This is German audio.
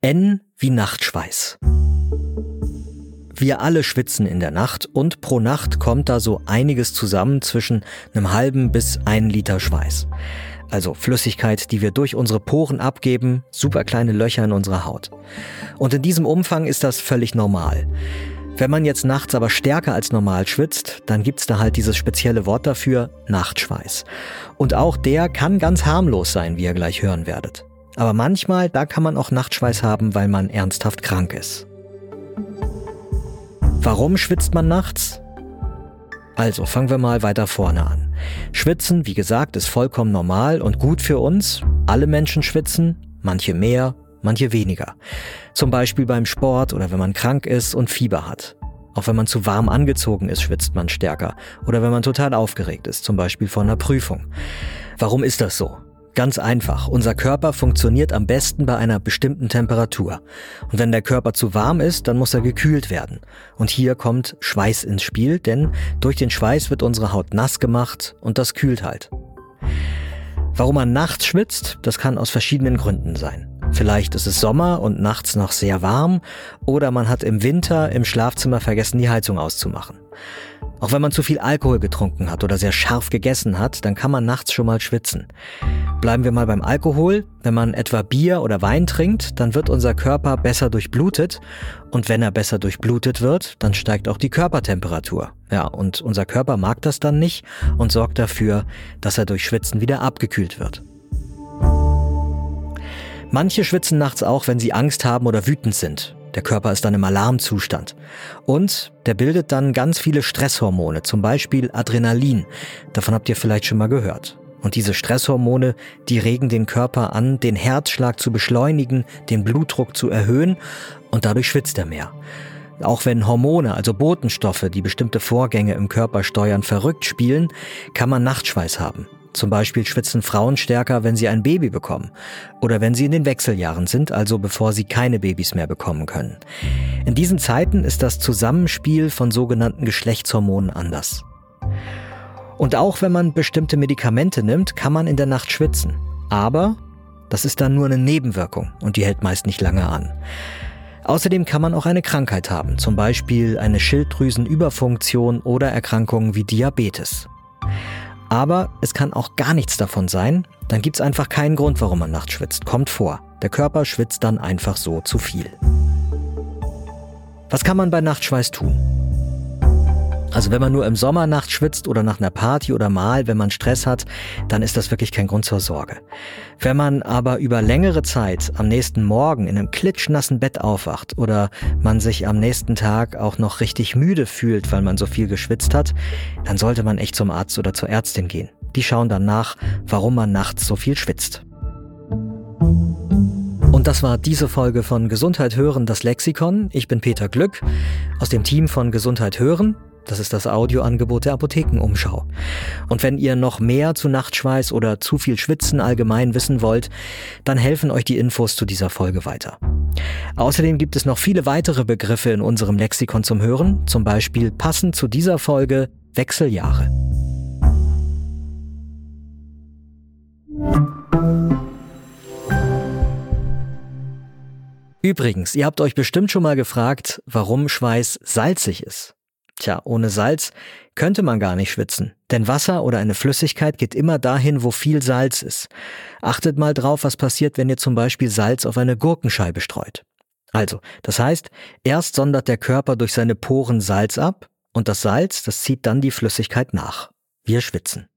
N wie Nachtschweiß. Wir alle schwitzen in der Nacht und pro Nacht kommt da so einiges zusammen zwischen einem halben bis einen Liter Schweiß. Also Flüssigkeit, die wir durch unsere Poren abgeben, super kleine Löcher in unserer Haut. Und in diesem Umfang ist das völlig normal. Wenn man jetzt nachts aber stärker als normal schwitzt, dann gibt's da halt dieses spezielle Wort dafür, Nachtschweiß. Und auch der kann ganz harmlos sein, wie ihr gleich hören werdet. Aber manchmal, da kann man auch Nachtschweiß haben, weil man ernsthaft krank ist. Warum schwitzt man nachts? Also fangen wir mal weiter vorne an. Schwitzen, wie gesagt, ist vollkommen normal und gut für uns. Alle Menschen schwitzen, manche mehr, manche weniger. Zum Beispiel beim Sport oder wenn man krank ist und Fieber hat. Auch wenn man zu warm angezogen ist, schwitzt man stärker. Oder wenn man total aufgeregt ist, zum Beispiel vor einer Prüfung. Warum ist das so? Ganz einfach. Unser Körper funktioniert am besten bei einer bestimmten Temperatur. Und wenn der Körper zu warm ist, dann muss er gekühlt werden. Und hier kommt Schweiß ins Spiel, denn durch den Schweiß wird unsere Haut nass gemacht und das kühlt halt. Warum man nachts schwitzt, das kann aus verschiedenen Gründen sein. Vielleicht ist es Sommer und nachts noch sehr warm oder man hat im Winter im Schlafzimmer vergessen, die Heizung auszumachen. Auch wenn man zu viel Alkohol getrunken hat oder sehr scharf gegessen hat, dann kann man nachts schon mal schwitzen. Bleiben wir mal beim Alkohol. Wenn man etwa Bier oder Wein trinkt, dann wird unser Körper besser durchblutet. Und wenn er besser durchblutet wird, dann steigt auch die Körpertemperatur. Ja, und unser Körper mag das dann nicht und sorgt dafür, dass er durch Schwitzen wieder abgekühlt wird. Manche schwitzen nachts auch, wenn sie Angst haben oder wütend sind. Der Körper ist dann im Alarmzustand. Und der bildet dann ganz viele Stresshormone, zum Beispiel Adrenalin. Davon habt ihr vielleicht schon mal gehört. Und diese Stresshormone, die regen den Körper an, den Herzschlag zu beschleunigen, den Blutdruck zu erhöhen und dadurch schwitzt er mehr. Auch wenn Hormone, also Botenstoffe, die bestimmte Vorgänge im Körper steuern, verrückt spielen, kann man Nachtschweiß haben. Zum Beispiel schwitzen Frauen stärker, wenn sie ein Baby bekommen oder wenn sie in den Wechseljahren sind, also bevor sie keine Babys mehr bekommen können. In diesen Zeiten ist das Zusammenspiel von sogenannten Geschlechtshormonen anders. Und auch wenn man bestimmte Medikamente nimmt, kann man in der Nacht schwitzen. Aber das ist dann nur eine Nebenwirkung und die hält meist nicht lange an. Außerdem kann man auch eine Krankheit haben, zum Beispiel eine Schilddrüsenüberfunktion oder Erkrankungen wie Diabetes. Aber es kann auch gar nichts davon sein, dann gibt's einfach keinen Grund, warum man nachts schwitzt. Kommt vor. Der Körper schwitzt dann einfach so zu viel. Was kann man bei Nachtschweiß tun? Also wenn man nur im Sommer nachts schwitzt oder nach einer Party oder mal, wenn man Stress hat, dann ist das wirklich kein Grund zur Sorge. Wenn man aber über längere Zeit am nächsten Morgen in einem klitschnassen Bett aufwacht oder man sich am nächsten Tag auch noch richtig müde fühlt, weil man so viel geschwitzt hat, dann sollte man echt zum Arzt oder zur Ärztin gehen. Die schauen dann nach, warum man nachts so viel schwitzt. Und das war diese Folge von Gesundheit hören, das Lexikon. Ich bin Peter Glück aus dem Team von Gesundheit hören. Das ist das Audioangebot der Apothekenumschau. Und wenn ihr noch mehr zu Nachtschweiß oder zu viel Schwitzen allgemein wissen wollt, dann helfen euch die Infos zu dieser Folge weiter. Außerdem gibt es noch viele weitere Begriffe in unserem Lexikon zum Hören, zum Beispiel passend zu dieser Folge Wechseljahre. Übrigens, ihr habt euch bestimmt schon mal gefragt, warum Schweiß salzig ist. Tja, ohne Salz könnte man gar nicht schwitzen. Denn Wasser oder eine Flüssigkeit geht immer dahin, wo viel Salz ist. Achtet mal drauf, was passiert, wenn ihr zum Beispiel Salz auf eine Gurkenscheibe streut. Also, das heißt, erst sondert der Körper durch seine Poren Salz ab und das Salz, das zieht dann die Flüssigkeit nach. Wir schwitzen.